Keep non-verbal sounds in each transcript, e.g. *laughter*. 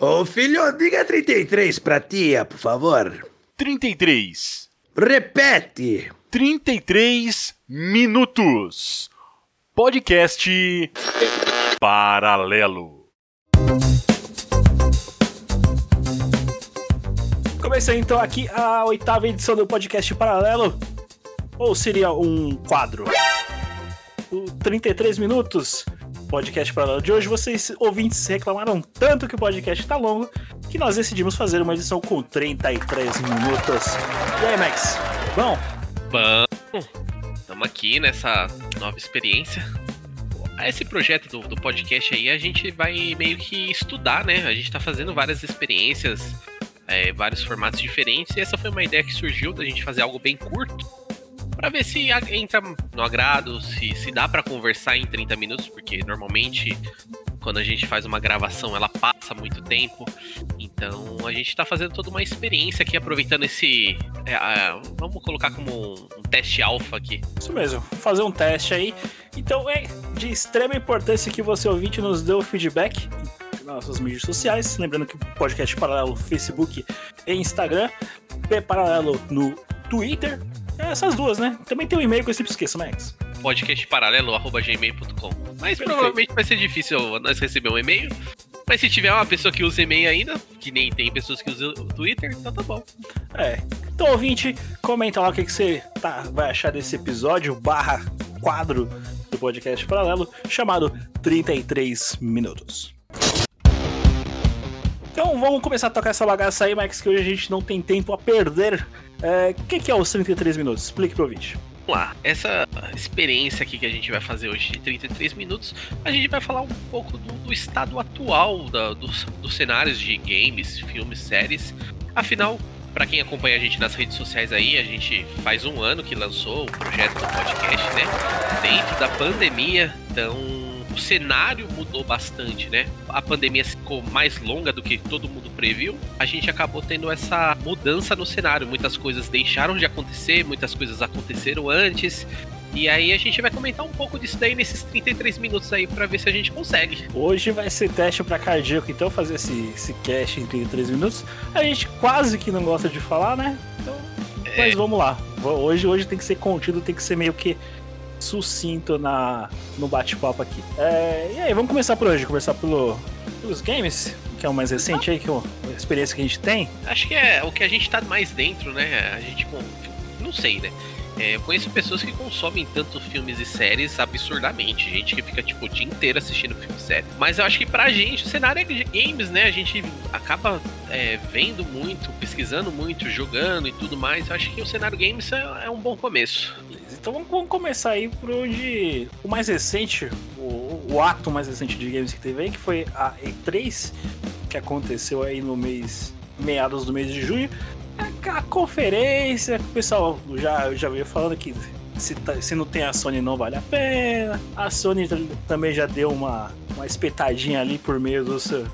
Ô filho, diga 33 pra tia, por favor. 33. Repete. 33 minutos. Podcast Paralelo. Começando então aqui a oitava edição do podcast Paralelo. Ou seria um quadro? O 33 minutos podcast Paralelo de hoje. Vocês, ouvintes, reclamaram tanto que o podcast tá longo que nós decidimos fazer uma edição com 33 minutos. E aí, Max? Bom? Bom, estamos aqui nessa nova experiência. Esse projeto do, do, podcast aí, a gente vai meio que estudar, né? A gente tá fazendo várias experiências, é, vários formatos diferentes, e essa foi uma ideia que surgiu da gente fazer algo bem curto para ver se entra no agrado, se, se dá para conversar em 30 minutos, porque normalmente quando a gente faz uma gravação ela passa muito tempo. Então a gente está fazendo toda uma experiência aqui, aproveitando esse. É, é, vamos colocar como um, teste alfa aqui. Isso mesmo, fazer um teste aí. Então é de extrema importância que você ouvinte nos dê o feedback nossas mídias sociais. Lembrando que o podcast Paralelo Facebook e Instagram, P Paralelo no Twitter é essas duas, né? Também tem um e-mail que eu sempre esqueço, Max. podcastparalelo.gmail.com Mas Perfeito. provavelmente vai ser difícil nós receber um e-mail. Mas se tiver uma pessoa que usa e-mail ainda, que nem tem pessoas que usam o Twitter, então tá bom. É. Então, ouvinte, comenta lá o que, que você tá, vai achar desse episódio barra quadro do podcast paralelo chamado 33 Minutos. Então vamos começar a tocar essa bagaça aí, Max, que hoje a gente não tem tempo a perder o é, que, que é os 33 minutos? Explique pro ouvinte. Vamos lá, essa experiência aqui que a gente vai fazer hoje de 33 minutos, a gente vai falar um pouco do, do estado atual da, dos, dos cenários de games, filmes, séries. Afinal, para quem acompanha a gente nas redes sociais aí, a gente faz um ano que lançou o projeto do podcast, né? Dentro da pandemia, então o cenário mudou bastante, né? A pandemia ficou mais longa do que todo mundo previu. A gente acabou tendo essa mudança no cenário. Muitas coisas deixaram de acontecer, muitas coisas aconteceram antes. E aí a gente vai comentar um pouco disso daí nesses 33 minutos aí para ver se a gente consegue. Hoje vai ser teste para cardíaco, então fazer esse, esse cast em 33 minutos. A gente quase que não gosta de falar, né? Então, é... Mas vamos lá. Hoje, hoje tem que ser contido, tem que ser meio que sucinto na, no bate-papo aqui. É, e aí, vamos começar por hoje, começar pelo, pelos games, que é o mais recente aí, que é a experiência que a gente tem. Acho que é o que a gente tá mais dentro, né? A gente, não sei, né? É, eu conheço pessoas que consomem tanto filmes e séries absurdamente. Gente que fica, tipo, o dia inteiro assistindo filme e série. Mas eu acho que pra gente o cenário é games, né? A gente acaba é, vendo muito, pesquisando muito, jogando e tudo mais. Eu acho que o cenário games é, é um bom começo. Então vamos, vamos, começar aí por onde o mais recente, o, o, ato mais recente de games que teve aí, que foi a E3, que aconteceu aí no mês, meados do mês de junho. A, conferência, o pessoal já, já veio falando que se, tá, se não tem a Sony não vale a pena. A Sony também já deu uma, uma espetadinha ali por meio do seu,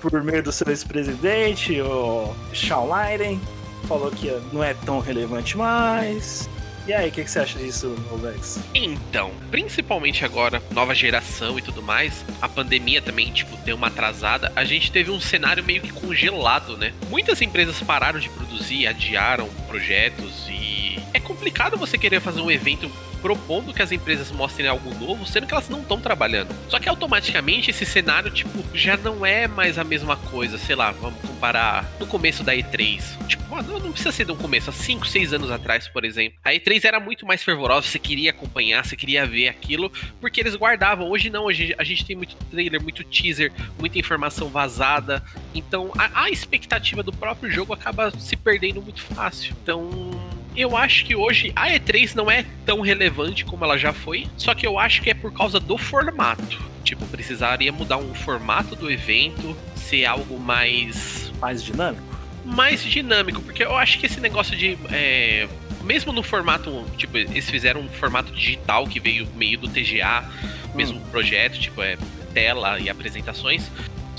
por meio do seu ex-presidente, o Shawn Leiden. Falou que não é tão relevante mais. E aí, o que, que, você acha disso, Alex? Então, principalmente agora, nova geração e tudo mais, a pandemia também, tipo, deu uma atrasada. A gente teve um cenário meio que congelado, né? Muitas empresas pararam de produzir, adiaram projetos e é complicado você querer fazer um evento propondo que as empresas mostrem algo novo, sendo que elas não estão trabalhando. Só que automaticamente esse cenário, tipo, já não é mais a mesma coisa. Sei lá, vamos comparar no começo da E3. Tipo, não precisa ser no começo, há 5, 6 anos atrás, por exemplo. A E3 era muito mais fervorosa, você queria acompanhar, você queria ver aquilo, porque eles guardavam. Hoje não, hoje a gente tem muito trailer, muito teaser, muita informação vazada. Então a, a expectativa do próprio jogo acaba se perdendo muito fácil. Então eu acho que hoje a E3 não é tão relevante como ela já foi, só que eu acho que é por causa do formato. Tipo, precisaria mudar um formato do evento, ser algo mais. Mais dinâmico? Mais dinâmico, porque eu acho que esse negócio de. É, mesmo no formato. Tipo, eles fizeram um formato digital que veio meio do TGA, mesmo hum. projeto, tipo, é tela e apresentações.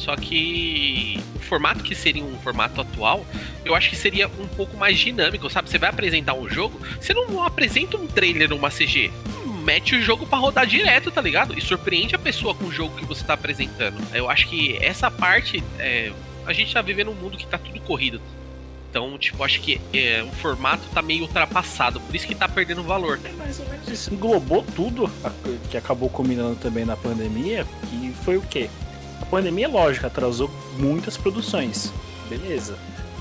Só que o formato que seria um formato atual, eu acho que seria um pouco mais dinâmico, sabe? Você vai apresentar um jogo, você não apresenta um trailer numa CG. Mete o jogo para rodar direto, tá ligado? E surpreende a pessoa com o jogo que você tá apresentando. Eu acho que essa parte é, a gente tá vivendo um mundo que tá tudo corrido. Então, tipo, acho que é, o formato tá meio ultrapassado, por isso que tá perdendo valor. É mais ou menos isso. Englobou tudo que acabou combinando também na pandemia, que foi o quê? A pandemia, lógico, atrasou muitas produções. Beleza.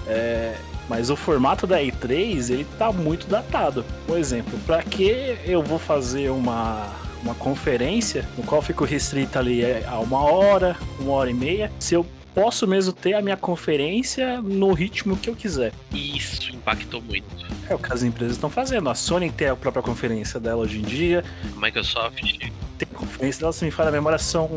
É, mas o formato da E3, ele tá muito datado. Por exemplo, pra que eu vou fazer uma, uma conferência no qual fico restrito ali é, a uma hora, uma hora e meia, se eu posso mesmo ter a minha conferência no ritmo que eu quiser? Isso impactou muito. É o que as empresas estão fazendo. A Sony tem a própria conferência dela hoje em dia. A Microsoft Tem a conferência dela, se me fala a memória, são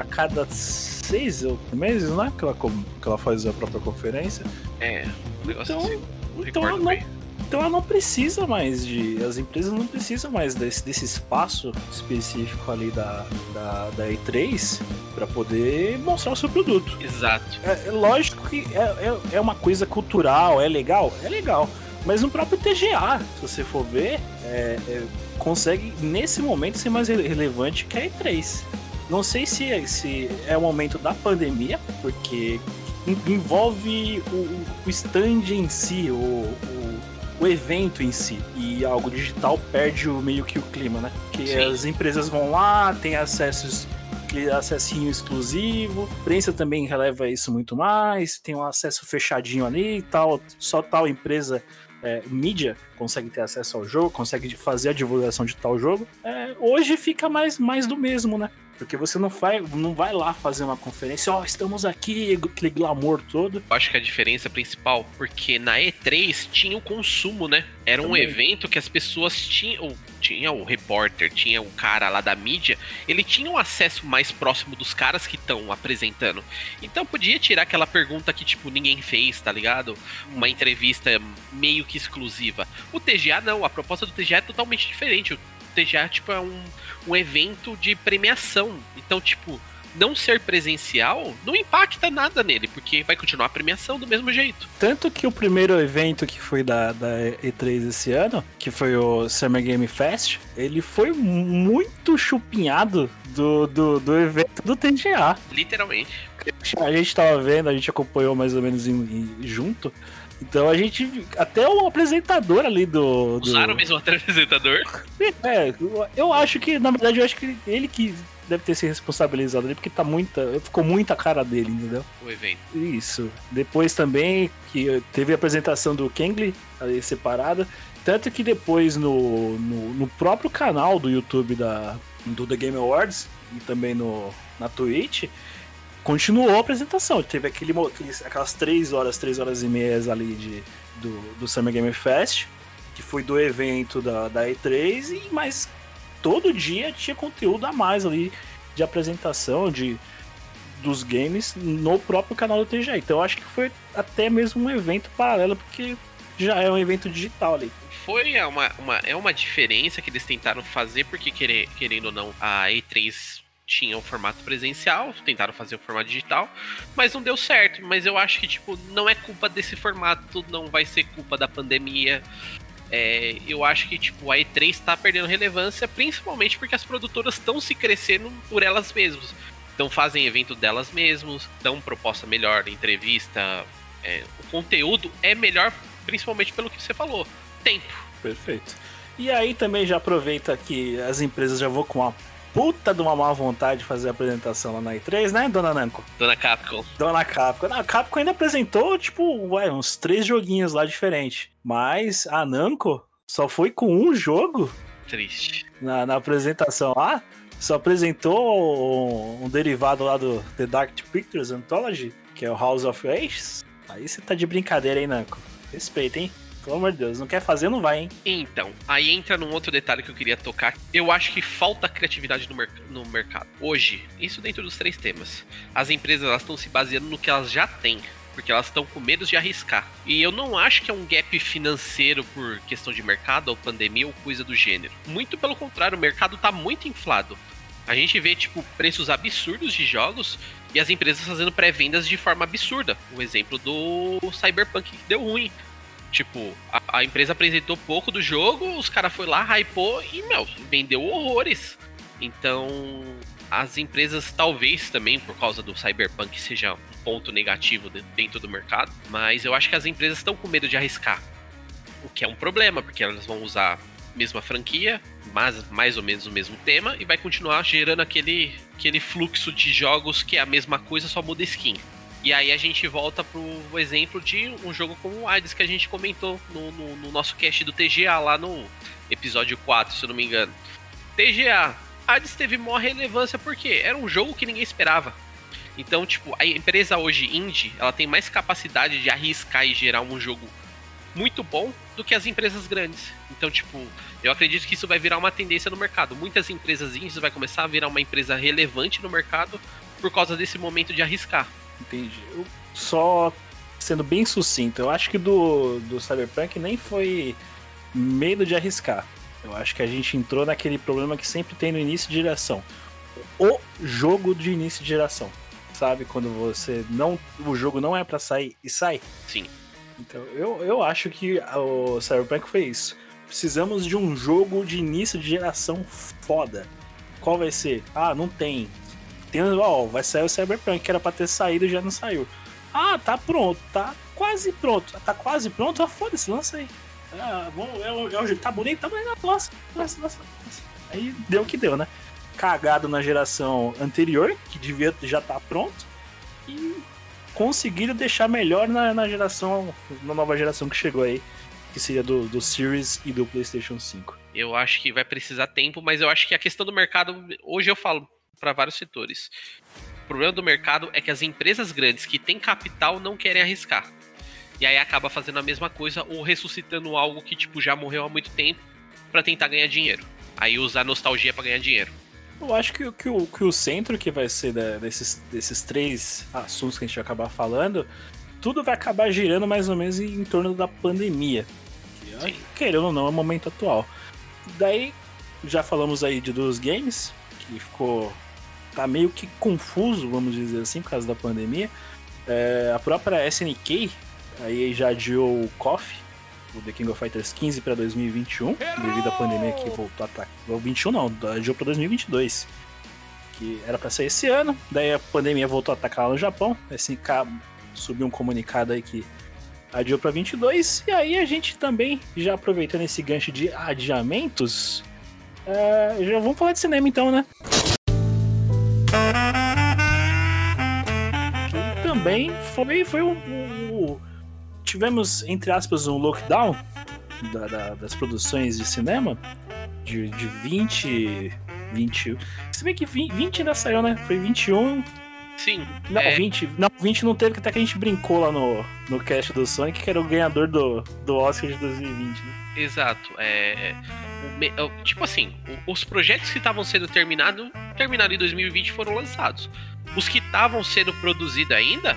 a cada seis meses, né? Que ela, que ela faz a própria conferência. é negócio Então, assim. então, ela não, então ela não precisa mais de. As empresas não precisam mais desse, desse espaço específico ali da, da, da E3 para poder mostrar o seu produto. Exato. É, é lógico que é, é, é uma coisa cultural, é legal? É legal. Mas no próprio TGA, se você for ver, é, é, consegue nesse momento ser mais rele- relevante que a E3. Não sei se é, se é o momento da pandemia, porque en- envolve o, o stand em si, o, o, o evento em si. E algo digital perde o, meio que o clima, né? Que Sim. as empresas vão lá, tem acessos acessinho exclusivo. A imprensa também releva isso muito mais. Tem um acesso fechadinho ali e tal. Só tal empresa, é, mídia, consegue ter acesso ao jogo, consegue fazer a divulgação de tal jogo. É, hoje fica mais, mais do mesmo, né? Porque você não vai, não vai lá fazer uma conferência, ó, estamos aqui, aquele glamour todo. Eu acho que a diferença principal, porque na E3 tinha o consumo, né? Era um Também. evento que as pessoas tinham. Tinha o repórter, tinha o cara lá da mídia, ele tinha um acesso mais próximo dos caras que estão apresentando. Então podia tirar aquela pergunta que, tipo, ninguém fez, tá ligado? Uma entrevista meio que exclusiva. O TGA não, a proposta do TGA é totalmente diferente. O TGA, tipo, é um, um evento de premiação. Então, tipo, não ser presencial não impacta nada nele, porque vai continuar a premiação do mesmo jeito. Tanto que o primeiro evento que foi da, da E3 esse ano, que foi o Summer Game Fest, ele foi muito chupinhado do, do, do evento do TGA. Literalmente. A gente tava vendo, a gente acompanhou mais ou menos em- em- junto. Então a gente. Até o apresentador ali do. do Usaram mesmo o apresentador. *laughs* É, eu- acho que, na verdade, eu acho que ele que deve ter se responsabilizado ali, porque tá muita. Ficou muita cara dele, entendeu? O evento. Isso. Depois também que teve a apresentação do Kengly ali separada. Tanto que depois no, no, no próprio canal do YouTube da, do The Game Awards e também no, na Twitch, continuou a apresentação. Teve aquele, aquelas três horas, três horas e meias ali de, do, do Summer Game Fest, que foi do evento da, da E3, e mas todo dia tinha conteúdo a mais ali de apresentação, de dos games no próprio canal do TGA. Então eu acho que foi até mesmo um evento paralelo, porque já é um evento digital ali. Foi uma, uma, é uma diferença que eles tentaram fazer, porque querendo ou não, a E3 tinha o formato presencial, tentaram fazer o formato digital, mas não deu certo. Mas eu acho que, tipo, não é culpa desse formato, não vai ser culpa da pandemia. É, eu acho que, tipo, a E3 tá perdendo relevância, principalmente porque as produtoras estão se crescendo por elas mesmas. Então fazem evento delas mesmas, dão proposta melhor, entrevista. é, o conteúdo é melhor, principalmente pelo que você falou. Tempo. Perfeito. E aí também já aproveita que as empresas já vão com uma puta de uma má vontade de fazer a apresentação lá na E3, né, dona Nanko? Dona Capcom. Dona Capcom. A Capcom ainda apresentou, tipo, ué, uns três joguinhos lá diferentes. Mas a Namco só foi com um jogo Triste. na, na apresentação lá. Só apresentou um, um derivado lá do The Dark Pictures Anthology, que é o House of Aces. Aí você tá de brincadeira, hein, Nanko? Respeita, hein? Pelo amor de Deus, não quer fazer, não vai, hein? Então, aí entra num outro detalhe que eu queria tocar. Eu acho que falta criatividade no, no mercado. Hoje, isso dentro dos três temas. As empresas estão se baseando no que elas já têm. Porque elas estão com medo de arriscar. E eu não acho que é um gap financeiro por questão de mercado ou pandemia ou coisa do gênero. Muito pelo contrário, o mercado tá muito inflado. A gente vê, tipo, preços absurdos de jogos e as empresas fazendo pré-vendas de forma absurda. O exemplo do Cyberpunk que deu ruim. Tipo, a, a empresa apresentou pouco do jogo, os caras foi lá, hypou e, meu, vendeu horrores. Então, as empresas, talvez também por causa do Cyberpunk, seja um ponto negativo dentro do mercado, mas eu acho que as empresas estão com medo de arriscar. O que é um problema, porque elas vão usar a mesma franquia, mas mais ou menos o mesmo tema, e vai continuar gerando aquele, aquele fluxo de jogos que é a mesma coisa, só muda skin. E aí a gente volta pro exemplo de um jogo como o Hades que a gente comentou no, no, no, nosso cast do TGA lá no episódio 4, se eu não me engano. TGA, Hades teve maior relevância porque era um jogo que ninguém esperava. Então, tipo, a empresa hoje indie, ela tem mais capacidade de arriscar e gerar um jogo muito bom do que as empresas grandes. Então, tipo, eu acredito que isso vai virar uma tendência no mercado. Muitas empresas indies vai começar a virar uma empresa relevante no mercado por causa desse momento de arriscar. Entendi. Eu, só sendo bem sucinto, eu acho que do, do Cyberpunk nem foi medo de arriscar. Eu acho que a gente entrou naquele problema que sempre tem no início de geração. O jogo de início de geração. Sabe? Quando você não. O jogo não é para sair e sai. Sim. Então, eu, eu acho que o Cyberpunk foi isso. Precisamos de um jogo de início de geração foda. Qual vai ser? Ah, não tem. Tem, ó, vai sair o Cyberpunk, que era pra ter saído já não saiu. Ah, tá pronto, tá quase pronto. Tá quase pronto? Ah, foda-se, lança aí. Ah, bom, é, é, tá bonito, tá bonito, nossa, nossa. Aí deu o que deu, né? Cagado na geração anterior, que devia já tá pronto, e conseguiram deixar melhor na, na geração, na nova geração que chegou aí, que seria do, do Series e do PlayStation 5. Eu acho que vai precisar tempo, mas eu acho que a questão do mercado, hoje eu falo, para vários setores. O problema do mercado é que as empresas grandes que têm capital não querem arriscar. E aí acaba fazendo a mesma coisa ou ressuscitando algo que tipo já morreu há muito tempo para tentar ganhar dinheiro. Aí usar nostalgia para ganhar dinheiro. Eu acho que, que, o, que o centro que vai ser da, desses, desses três assuntos que a gente vai acabar falando, tudo vai acabar girando mais ou menos em, torno da pandemia. Que, querendo ou não, é o momento atual. Daí, já falamos aí de dos games, que ficou tá meio que confuso, vamos dizer assim, por causa da pandemia. É, a própria SNK aí já adiou o KOF, o The King of Fighters 15 para 2021, devido à pandemia que voltou a atacar. O 21 não, adiou para 2022. Que era para sair esse ano, daí a pandemia voltou a atacar lá no Japão. A SNK subiu um comunicado aí que adiou para 22 e aí a gente também já aproveitando esse gancho de adiamentos, é, já vamos falar de cinema então, né? Também foi, foi o, o, Tivemos, entre aspas, um lockdown da, da, das produções de cinema de, de 20. 20. Se bem que 20, 20 ainda saiu, né? Foi 21. Sim. Não, é... 20. Não, 20 não teve, até que a gente brincou lá no, no cast do Sonic, que era o ganhador do, do Oscar de 2020, né? Exato. É, tipo assim, os projetos que estavam sendo terminados, terminaram em 2020 foram lançados. Os que estavam sendo produzidos ainda,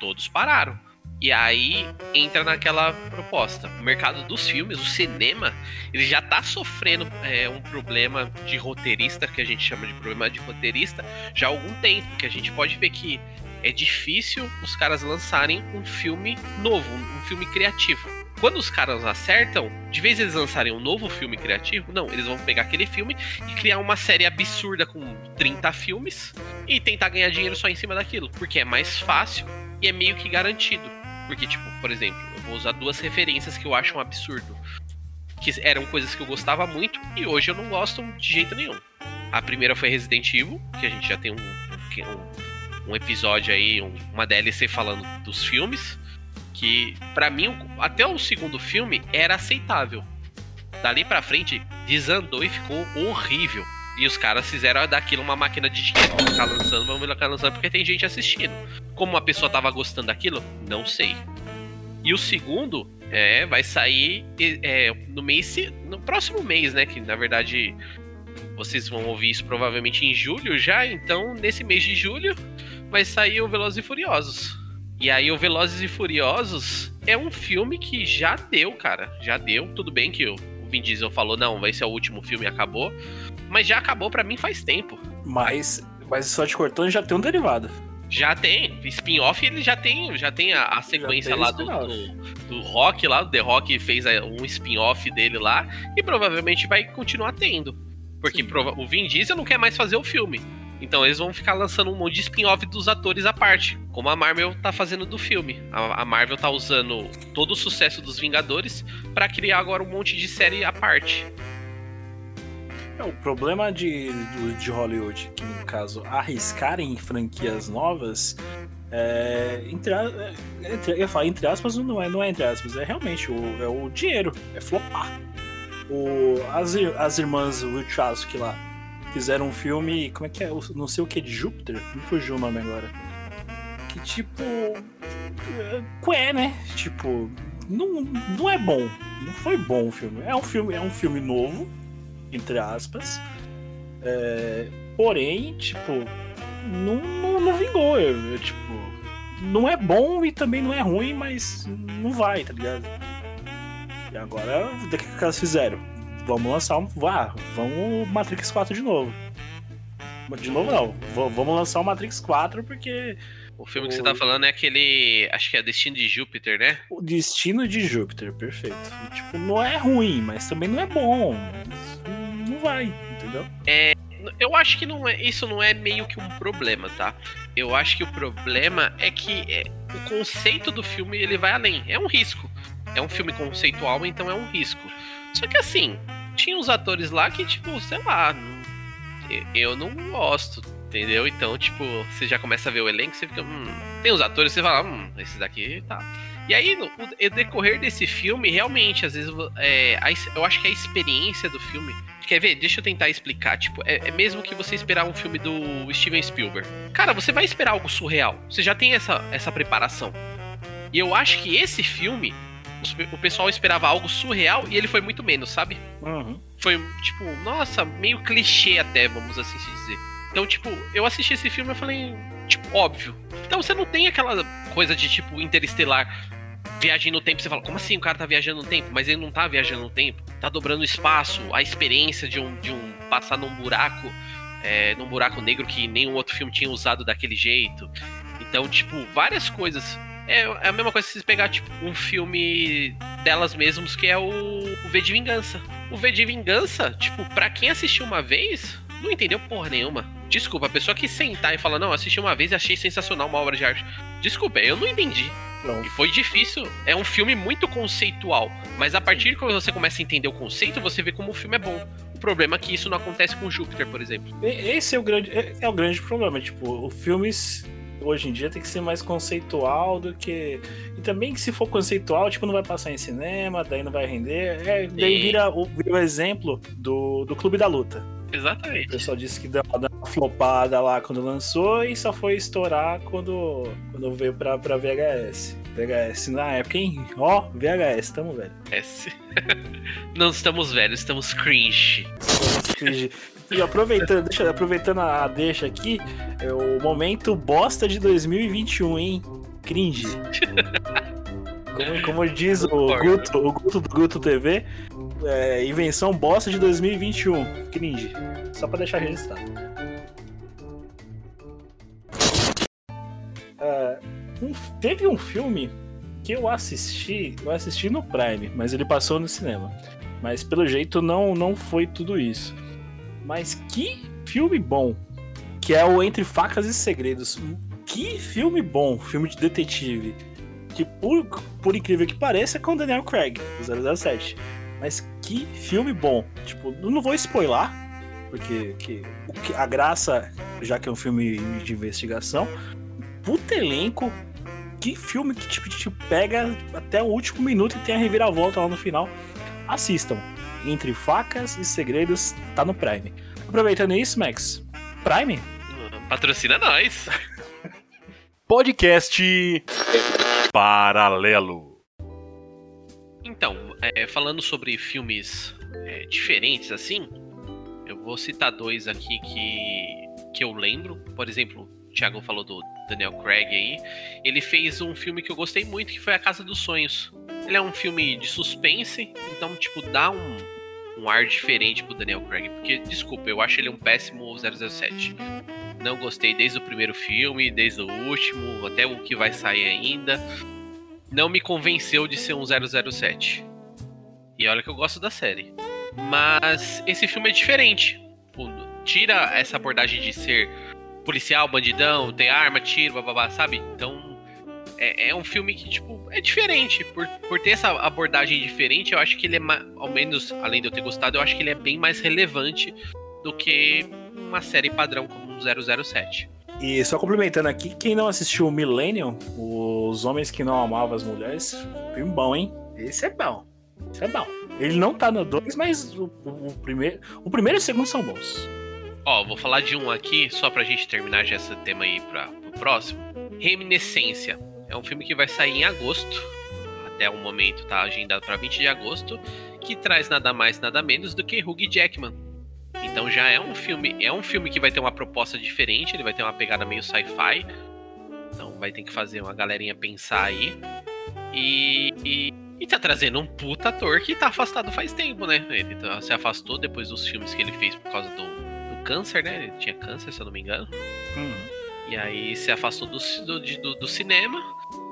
todos pararam. E aí entra naquela proposta. O mercado dos filmes, o cinema, ele já tá sofrendo é, um problema de roteirista, que a gente chama de problema de roteirista, já há algum tempo. Que a gente pode ver que é difícil os caras lançarem um filme novo, um filme criativo quando os caras acertam, de vez eles lançarem um novo filme criativo, não, eles vão pegar aquele filme e criar uma série absurda com 30 filmes e tentar ganhar dinheiro só em cima daquilo, porque é mais fácil e é meio que garantido. Porque, tipo, por exemplo, eu vou usar duas referências que eu acho um absurdo. Que eram coisas que eu gostava muito e hoje eu não gosto de jeito nenhum. A primeira foi Resident Evil, que a gente já tem um, um, um episódio aí, um, uma DLC falando dos filmes que para mim até o segundo filme era aceitável. Dali para frente desandou e ficou horrível. E os caras fizeram daquilo uma máquina de dinheiro. Vamos ficar lançando, vamos ficar lançando porque tem gente assistindo. Como a pessoa tava gostando daquilo, não sei. E o segundo é, vai sair é, no mês, no próximo mês, né? Que na verdade vocês vão ouvir isso provavelmente em julho já. Então nesse mês de julho vai sair o Velozes e Furiosos. E aí o Velozes e Furiosos é um filme que já deu, cara. Já deu. Tudo bem que o Vin Diesel falou, não, vai ser o último filme e acabou. Mas já acabou para mim faz tempo. Mas, mas só te cortando já tem um derivado. Já tem. Spin-off ele já tem, já tem a, a sequência lá do, do, do, Rock lá, o The Rock fez um spin-off dele lá e provavelmente vai continuar tendo. Porque o Vin Diesel não quer mais fazer o filme. Então eles vão ficar lançando um monte de spin-off dos atores à parte, como a Marvel tá fazendo do filme. A, Marvel tá usando todo o sucesso dos Vingadores para criar agora um monte de série à parte. É, o problema de, de Hollywood, que no caso arriscarem franquias novas, é, entre, é, entre- eu entre aspas, não é, não é entre aspas, é realmente o, é o dinheiro, é flopar. O, as, as irmãs Wachowski lá fizeram um filme, como é que é, não sei o que, de Júpiter, me fugiu o nome agora. Que tipo, qué, né? Tipo, não, não é bom, não foi bom o filme. É um filme, é um filme novo, entre aspas. É, porém, tipo, não, não, não vingou. Eu, eu, tipo, não é bom e também não é ruim, mas não vai, tá ligado? E agora, o que que elas fizeram? Vamos lançar um. Vá, vamos Matrix 4 de novo. De novo não. V- vamos lançar o Matrix 4 porque O filme que você O- tá falando é aquele. Acho que é Destino de Júpiter, né? o destino de Júpiter, perfeito. E, tipo, não é ruim, mas também não é bom. Não vai, entendeu? Eu acho que não é, isso não é meio que um problema, tá? Eu acho que o problema é que é, o conceito do filme ele vai além. É um risco. É um filme conceitual, então é um risco. Só que assim, tinha uns atores lá que, tipo, sei lá, eu- não gosto, entendeu? Então, tipo, você já começa a ver o elenco, você fica, hum, tem uns atores você fala, hum, esse daqui tá. E aí, no decorrer desse filme, realmente, às vezes, é, eu acho que a experiência do filme Quer ver? Deixa eu tentar explicar. Tipo, é, é mesmo que você esperar um filme do Steven Spielberg. Cara, você vai esperar algo surreal. Você já tem essa, essa preparação. E eu acho que esse filme, os o pessoal esperava algo surreal e ele foi muito menos, sabe? Uhum. Foi, tipo, nossa, meio clichê até, vamos assim se dizer. Então, tipo, eu assisti esse filme e falei, tipo, óbvio. Então você não tem aquela coisa de, tipo, interestelar. Viagem no tempo, você fala, como assim o cara tá viajando no tempo? Mas ele não tá viajando no tempo. Tá dobrando o espaço, a experiência de um, de um passar num buraco, é, num buraco negro que nenhum outro filme tinha usado daquele jeito. Então, tipo, várias coisas. É, é a mesma coisa se você pegar, tipo, um filme delas mesmos, que é o, o V de Vingança. O V de Vingança, tipo, pra quem assistiu uma vez, não entendeu porra nenhuma. Desculpa, a pessoa que sentar e falar, não, assisti uma vez e achei sensacional uma obra de arte. Desculpa, eu não entendi. Não, E foi difícil. É um filme muito conceitual. Mas a partir que você começa a entender o conceito, você vê como o filme é bom. O problema é que isso não acontece com Júpiter, por exemplo. Esse é o grande, é, é o grande problema. Tipo, o filmes hoje em dia tem que ser mais conceitual do que. E também que se for conceitual, tipo, não vai passar em cinema, daí não vai render. É, daí vira o, vira o exemplo do, do Clube da Luta. O Exatamente. pessoal disse que deu uma, deu uma flopada lá quando lançou e só foi estourar quando, quando veio pra, pra VHS. VHS na época, hein? Ó, VHS, tamo velho. S. *laughs* não estamos velhos, estamos cringe. Cringe. E aproveitando, deixa, aproveitando a deixa aqui, é o momento bosta de 2021, hein? Cringe. Como, como diz o. Guto, o Guto do Guto TV, é, invenção bosta de 2021. Cringe. Só pra deixar registrado. É, um- teve um filme que eu assisti, eu assisti no Prime, mas ele passou no cinema. Mas pelo jeito não, não foi tudo isso. Mas que filme bom. Que é o Entre Facas e Segredos. Que filme bom, filme de detetive. Que por, por incrível que pareça é com Daniel Craig, do 007. Mas que filme bom. Tipo, não vou spoiler, porque que, a graça, já que é um filme de investigação, puta elenco. Que filme que tipo, te pega até o último minuto e tem a reviravolta lá no final. Assistam. Entre Facas e Segredos, tá no Prime. Aproveitando isso, Max. Prime? Patrocina nós. *laughs* Podcast Paralelo. Então, é, falando sobre filmes é, diferentes assim, eu vou citar dois aqui que, que eu lembro. Por exemplo, Thiago falou do Daniel Craig aí. Ele fez um filme que eu gostei muito, que foi A Casa dos Sonhos. Ele é um filme de suspense, então, tipo, dá um, um ar diferente pro Daniel Craig. Porque, desculpa, eu acho ele um péssimo 007. Não gostei desde o primeiro filme, desde o último, até o que vai sair ainda. Não me convenceu de ser um 007. E olha que eu gosto da série. Mas esse filme é diferente. Tipo, Tira essa abordagem de ser policial, bandidão, tem arma, tiro, bababá, sabe? Então é, é um filme que, tipo, é diferente. Por, por ter essa abordagem diferente, eu acho que ele é, ao menos, além de eu ter gostado, eu acho que ele é bem mais relevante do que uma série padrão como um 007. E só complementando aqui, quem não assistiu o Millennium, Os Homens que Não Amavam as Mulheres, filme bom, hein? Esse é bom. Esse é bom. Ele não tá no 2, mas o, o- o primeiro, o primeiro e o segundo são bons. Ó, vou falar de um aqui, só pra gente terminar já esse tema aí pra, pro próximo. Reminiscência. É um filme que vai sair em agosto. Até o momento tá agendado pra 20 de agosto. Que traz nada mais, nada menos do que Hugh Jackman. Então já é um filme. É um filme que vai ter uma proposta diferente. Ele vai ter uma pegada meio sci-fi. Então vai ter que fazer uma galerinha pensar aí. E, e, e tá trazendo um puta ator que tá afastado faz tempo, né? Ele tá- se afastou depois dos filmes que ele fez por causa do câncer, né? Ele tinha câncer, se eu não me engano. E aí se afastou do, do, do, cinema.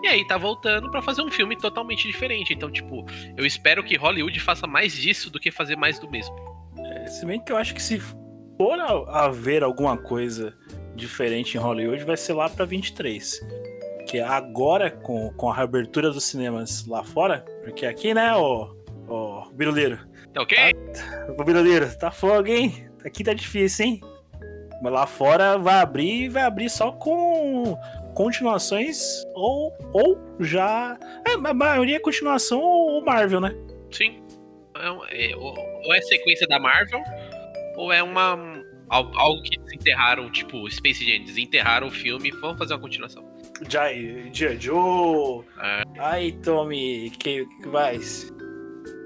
E aí tá voltando pra fazer um filme totalmente diferente. Então, tipo, eu espero que Hollywood faça mais disso do que fazer mais do mesmo. É, se bem que eu acho que se for a- haver alguma coisa diferente em Hollywood, vai ser lá pra 23. Que agora, com, com a reabertura dos cinemas lá fora, porque aqui, né, ô, ô Biruleiro, Tá ok? ô Biruleiro, tá fogo, hein? Aqui tá difícil, hein? Mas lá fora vai abrir e vai abrir só com continuações ou, ou já. É, a maioria é continuação ou Marvel, né? Sim. É é- ou é sequência da Marvel, ou é uma. al- Algo que desenterraram, tipo, Space Jam, desenterraram o filme e vamos fazer uma continuação. Jai, Joe. É. Aí, Tommy, que, que vai?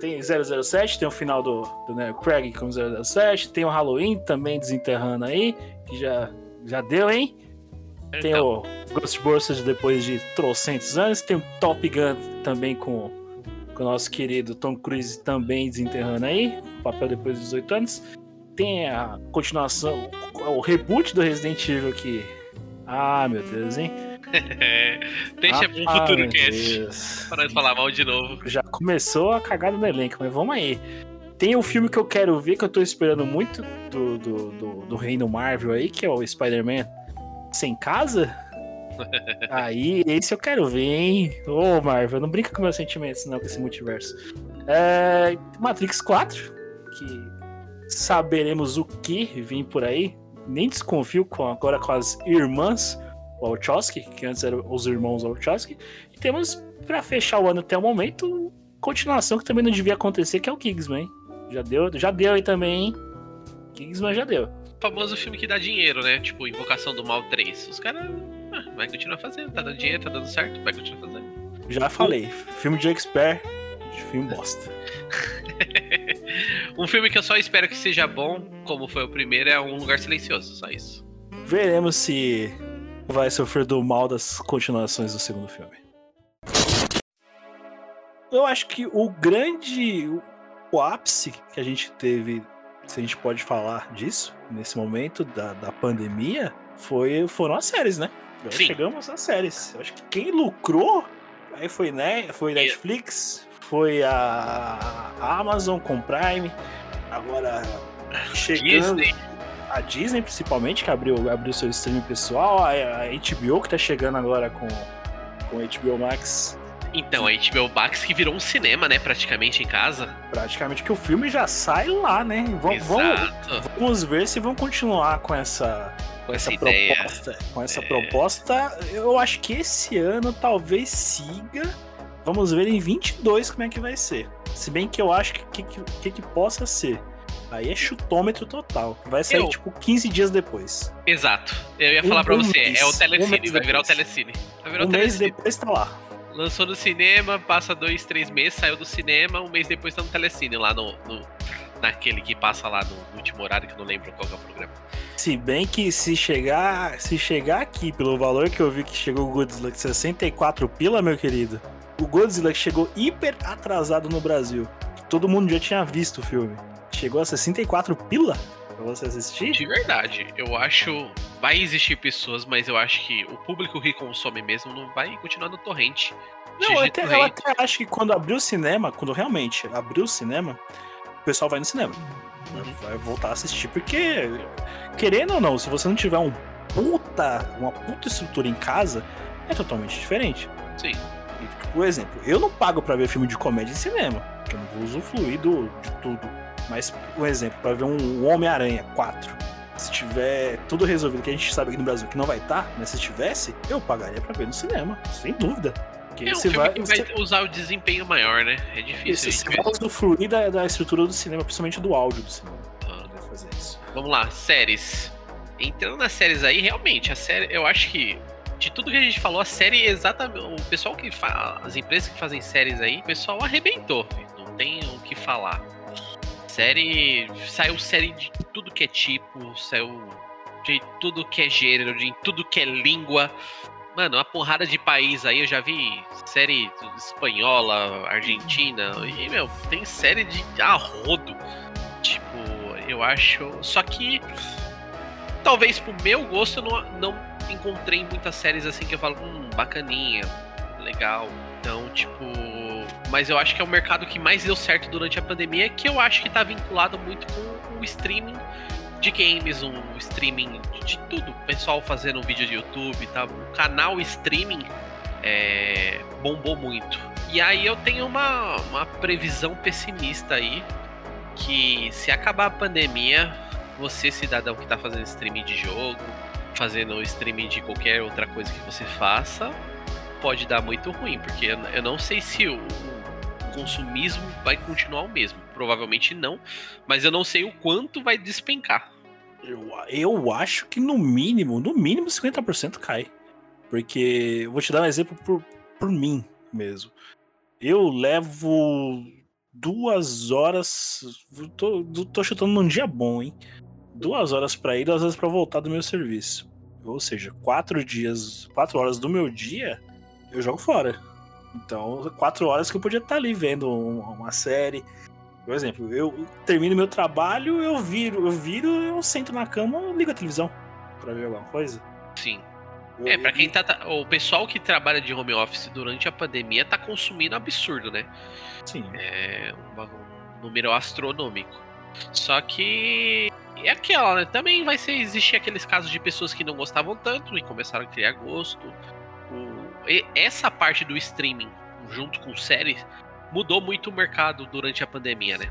Tem 007, tem o final do, do Daniel Craig como 007, tem o Halloween também desenterrando aí, que já, já deu, hein? Tem Então, o Ghostbusters depois de trocentos anos, tem o Top Gun também com, com o nosso querido Tom Cruise também desenterrando aí, papel depois dos 18 anos. Tem a continuação, o reboot do Resident Evil aqui. Ah, meu Deus, hein? *laughs* deixa pra um futuro cast. Nós falar mal de novo. Já começou a cagada no elenco, mas vamos aí. Tem um filme que eu quero ver, que eu tô esperando muito do, do, do, do reino Marvel aí, que é o Spider-Man Sem Casa. *laughs* aí, esse eu quero ver, hein? Ô, Marvel, não brinca com meus sentimentos, não, com esse multiverso. É, Matrix 4, que saberemos o que vem por aí. Nem desconfio com, agora com as irmãs Wachowski, que antes eram os irmãos Wachowski. E temos, pra fechar o ano até o momento, continuação que também não devia acontecer, que é o Kingsman. Já deu, já deu aí também, hein? Kingsman já deu. O famoso filme que dá dinheiro, né? Tipo, Invocação do Mal 3. Os caras. Ah, vai continuar fazendo, tá dando dinheiro, tá dando certo, vai continuar fazendo. Já falei, filme de expert, filme bosta. *laughs* um filme que eu só espero que seja bom, como foi o primeiro, é Um Lugar Silencioso, só isso. Veremos se vai sofrer do mal das continuações do segundo filme. Eu acho que o grande. o- ápice que a gente teve, se a gente pode falar disso, nesse momento da, da pandemia, foi, foram as séries, né? Sim. Chegamos às séries. Eu acho que quem lucrou aí foi, né, foi Netflix, foi a a Amazon com Prime, agora chegando Disney. A Disney principalmente, que abriu, abriu seu streaming pessoal, a, a HBO que tá chegando agora com, com HBO Max, Então, a HBO Max que virou um cinema, né? Praticamente em casa. praticamente que o filme já sai lá, né? Vamos, vamos, Exato. vamos ver se vão continuar com essa, Com essa essa proposta. Com essa É. proposta, eu acho que esse ano talvez siga. Vamos ver em 22 como é que vai ser. Se bem que eu acho que que, que, que possa ser. Aí é chutômetro total. Vai sair Eu- tipo 15 dias depois. Exato. Eu ia Um- falar pra um você, mês. é o Um Telecine, mês vai virar o. Telecine. Vai virar Um o mês Telecine. depois tá lá. Lançou no cinema, passa dois, três meses, saiu do cinema, um mês depois tá no Telecine, lá no. no- naquele que passa lá no, no último horário, que eu não lembro qual é o programa. Se bem que se chegar, se chegar aqui pelo valor que eu vi que chegou o Godzilla de 64 pila, meu querido. O Godzilla que chegou hiper atrasado no Brasil. Todo mundo já tinha visto o filme. Chegou a 64 pila pra você assistir? De verdade, eu acho. Vai existir pessoas, mas eu acho que o público que consome mesmo não vai continuar no torrente. Não, eu até, eu até acho que quando abriu o cinema, quando realmente abriu o cinema, o pessoal vai no cinema. Uhum. Vai voltar a assistir, porque, querendo ou não, se você não tiver um puta, uma puta estrutura em casa, é totalmente diferente. Sim. Por exemplo, eu não pago pra ver filme de comédia em cinema. Eu não vou usufruir do, de tudo. Mas, um exemplo, pra ver um Homem-Aranha 4. Se tiver tudo resolvido, que a gente sabe aqui no Brasil que não vai estar, mas se tivesse, eu pagaria pra ver no cinema, sem dúvida. Porque É um você vai, que você, vai usar o desempenho maior, né? É difícil. a você vai usufruir da, da estrutura do cinema, principalmente do áudio do cinema. Ah. Fazer isso. Vamos lá, séries. Entrando nas séries aí, realmente, a série, eu acho que de tudo que a gente falou, a série exatamente. O pessoal que faz. As empresas que fazem séries aí, o pessoal arrebentou, não tem o que falar. Série. Saiu série de tudo que é tipo, saiu de tudo que é gênero, de tudo que é língua. Mano, uma porrada de país aí, eu já vi série espanhola, argentina, e, meu, tem série de arrodo. Tipo, eu acho. Só que. Talvez pro meu gosto eu não, não encontrei muitas séries assim que eu falo, hum, bacaninha, legal. Então, tipo. Mas eu acho que é o mercado que mais deu certo durante a pandemia, que eu acho que tá vinculado muito com o streaming de games, um streaming de tudo. O pessoal fazendo um vídeo de YouTube, tá? O canal streaming é, bombou muito. E aí eu tenho uma, uma previsão pessimista aí, que se acabar a pandemia, você, cidadão que tá fazendo streaming de jogo, fazendo streaming de qualquer outra coisa que você faça, pode dar muito ruim, porque eu não sei se o, o consumismo vai continuar o mesmo. Provavelmente não, mas eu não sei o quanto vai despencar. Eu, eu acho que no mínimo, no mínimo 50% cai. Porque vou te dar um exemplo por, por mim mesmo. Eu levo duas horas. Tô, tô chutando num dia bom, hein? Duas horas pra ir, duas horas pra voltar do meu serviço. Ou seja, quatro dias, quatro horas do meu dia, eu jogo fora. Então, quatro horas que eu podia estar ali vendo um- uma série. Por exemplo, eu termino meu trabalho, eu viro, eu viro, eu sento na cama, eu ligo a televisão pra ver alguma coisa. Sim. Eu- É, pra quem tá, tá- O pessoal que trabalha de home office durante a pandemia tá consumindo absurdo, né? Sim. É um, um número astronômico. Só que é aquela, né? Também vai ser existir aqueles casos de pessoas que não gostavam tanto e começaram a criar gosto. Essa parte do streaming, junto com séries, mudou muito o mercado durante a pandemia, né?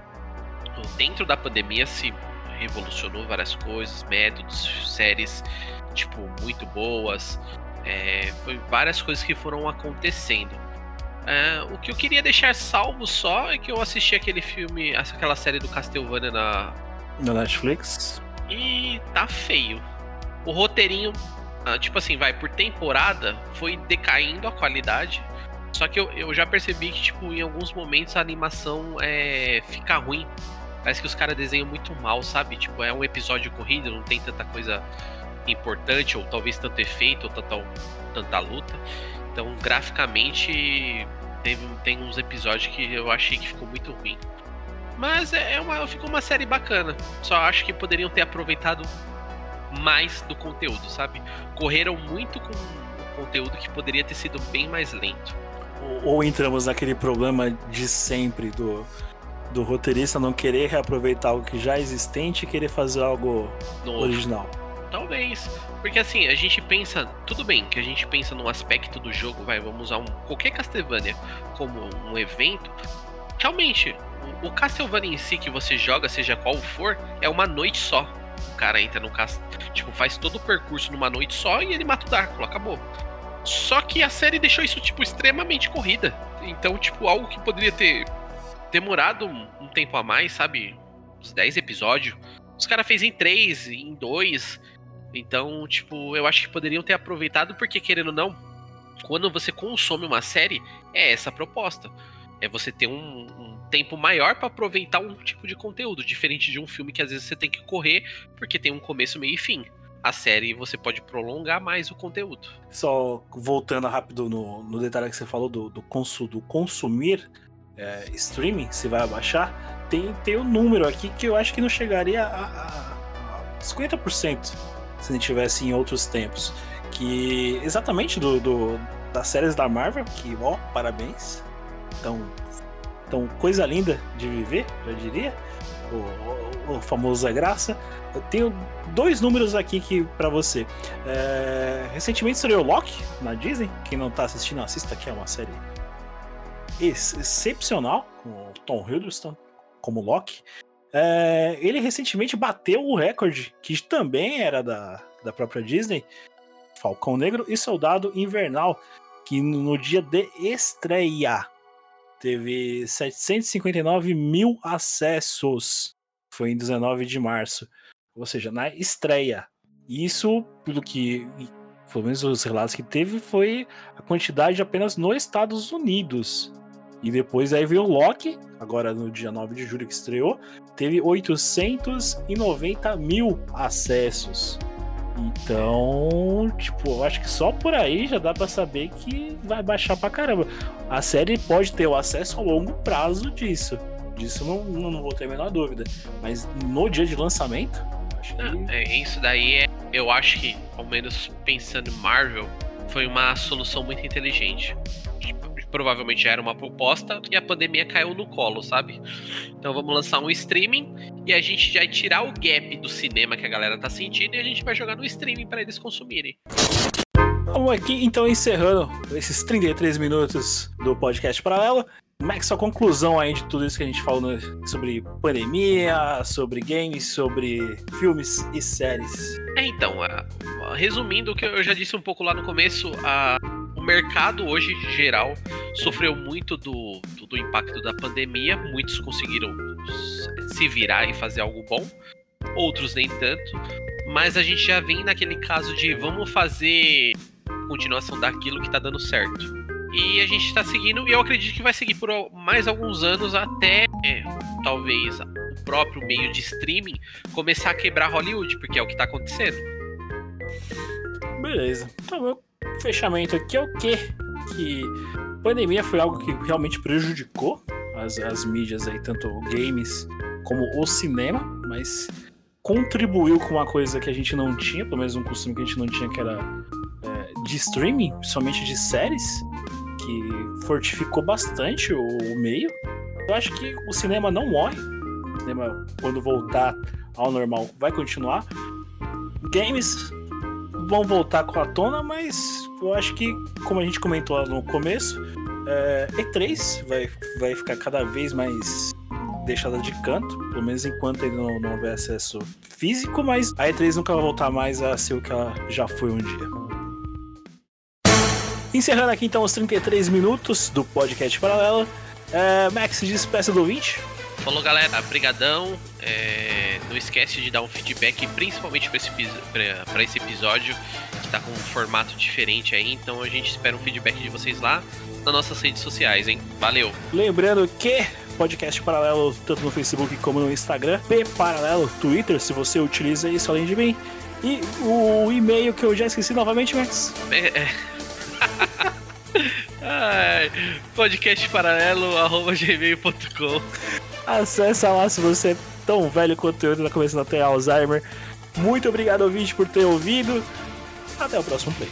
Então, Dentro da pandemia se revolucionou várias coisas, métodos, séries, tipo, muito boas. É, foi várias coisas que foram acontecendo. É, o que eu queria deixar salvo só é que eu assisti aquele filme, aquela série do Castlevania na. Na Netflix. E tá feio. O roteirinho, tipo assim, vai, por temporada, foi decaindo a qualidade. Só que eu, eu já percebi que, tipo, em alguns momentos a animação é, fica ruim. Parece que os caras desenham muito mal, sabe? Tipo, é um episódio corrido, não tem tanta coisa importante, ou talvez tanto efeito, ou tanta, tanta luta. Então, graficamente, teve, tem uns episódios que eu achei que ficou muito ruim. Mas é é uma, ficou uma série bacana. Só acho que poderiam ter aproveitado mais do conteúdo, sabe? Correram muito com o conteúdo que poderia ter sido bem mais lento. Ou, ou entramos naquele problema de sempre do, do roteirista não querer reaproveitar algo que já é existente e querer fazer algo No, original. Talvez. Porque assim, a gente pensa. Tudo bem que a gente pensa num aspecto do jogo, vai, vamos usar um, qualquer Castlevania como um evento. Realmente, o Castlevania em si que você joga, seja qual for, é uma noite só. O cara entra no castelo. Tipo, faz todo o percurso numa noite só e ele mata o Drácula, acabou. Só que a série deixou isso, tipo, extremamente corrida. Então, tipo, algo que poderia ter demorado um, tempo a mais, sabe? Uns 10 episódios. Os caras fez em 3, em 2. Então, tipo, eu acho que poderiam ter aproveitado, porque querendo ou não, quando você consome uma série, é essa a proposta. É você ter um, um tempo maior pra aproveitar um tipo de conteúdo, diferente de um filme que às vezes você tem que correr, porque tem um começo, meio e fim. A série você pode prolongar mais o conteúdo. Só voltando rápido no, no detalhe que você falou do, do, consu, do consumir é, streaming, se vai abaixar, tem, tem um número aqui que eu acho que não chegaria a, a, a 50% se não tivesse em outros tempos. Que exatamente do, do, das séries da Marvel, que ó, parabéns. Então, então, coisa linda de viver, já diria. o, o famoso Zé Graça. Eu tenho dois números aqui que para você. É, recentemente estreou Loki na Disney. Quem não tá assistindo, assista que é uma série ex excepcional com o Tom Hiddleston como Loki. É, ele recentemente bateu o recorde que também era da, da própria Disney, Falcão Negro e Soldado Invernal, que no dia de estreia teve 759 mil acessos. Foi em 19 de março. Ou seja, na estreia. Isso, pelo que, pelo menos os relatos que teve, foi a quantidade apenas nos Estados Unidos. E depois aí veio o Loki, agora no dia 9 de julho que estreou, teve 890 mil acessos. Então, tipo, eu acho que só por aí já dá para saber que vai baixar pra caramba. A série pode ter o acesso a longo prazo disso. Disso não, não, vou ter a menor dúvida. Mas no dia de lançamento, acho que. Não, é, isso daí é. Eu acho que, ao menos pensando em Marvel, foi uma solução muito inteligente. Tipo, provavelmente já era uma proposta e a pandemia caiu no colo, sabe? Então vamos lançar um streaming e a gente vai tirar o gap do cinema que a galera tá sentindo e a gente vai jogar no streaming para eles consumirem. Vamos aqui então encerrando esses 33 minutos do podcast paralelo. Como é que sua conclusão aí de tudo isso que a gente falou né? sobre pandemia, sobre games, sobre filmes e séries? É, então, uh, resumindo o que eu já disse um pouco lá no começo, uh, o mercado hoje, geral, sofreu muito do, do, do impacto da pandemia. Muitos conseguiram se virar e fazer algo bom, outros nem tanto. Mas a gente já vem naquele caso de vamos fazer continuação daquilo que tá dando certo. E a gente está seguindo, e eu acredito que vai seguir por mais alguns anos até é, talvez o próprio meio de streaming começar a quebrar Hollywood, porque é o que está acontecendo. Beleza. Então, fechamento aqui é o quê? Que pandemia foi algo que realmente prejudicou as, as mídias aí, tanto games como o cinema, mas contribuiu com uma coisa que a gente não tinha, pelo menos um costume que a gente não tinha, que era é, de streaming, principalmente de séries, que fortificou bastante o, o meio. Eu acho que o cinema não morre. O cinema, quando voltar ao normal, vai continuar. Games vão voltar com a tona, mas eu acho que, como a gente comentou no começo, é, E3 vai, vai ficar cada vez mais deixada de canto, pelo menos enquanto ele não, não houver acesso físico, mas a E3 nunca vai voltar mais a ser o que ela já foi um dia. Encerrando aqui então os 33 minutos do podcast Paralelo, é, Max, despeça do ouvinte. Falou galera, brigadão. É, não esquece de dar um feedback, principalmente para esse, esse episódio, que tá com um formato diferente aí. Então a gente espera um feedback de vocês lá nas nossas redes sociais, hein? Valeu! Lembrando que podcast paralelo tanto no Facebook como no Instagram, P Paralelo, Twitter, se você utiliza isso além de mim. E o e-mail que eu já esqueci novamente, Max. É, é. *laughs* Ai, podcastparalelo.gmail.com Acesse lá se você é tão velho quanto eu tá começando a ter Alzheimer. Muito obrigado, ouvinte, por ter ouvido. Até o próximo play.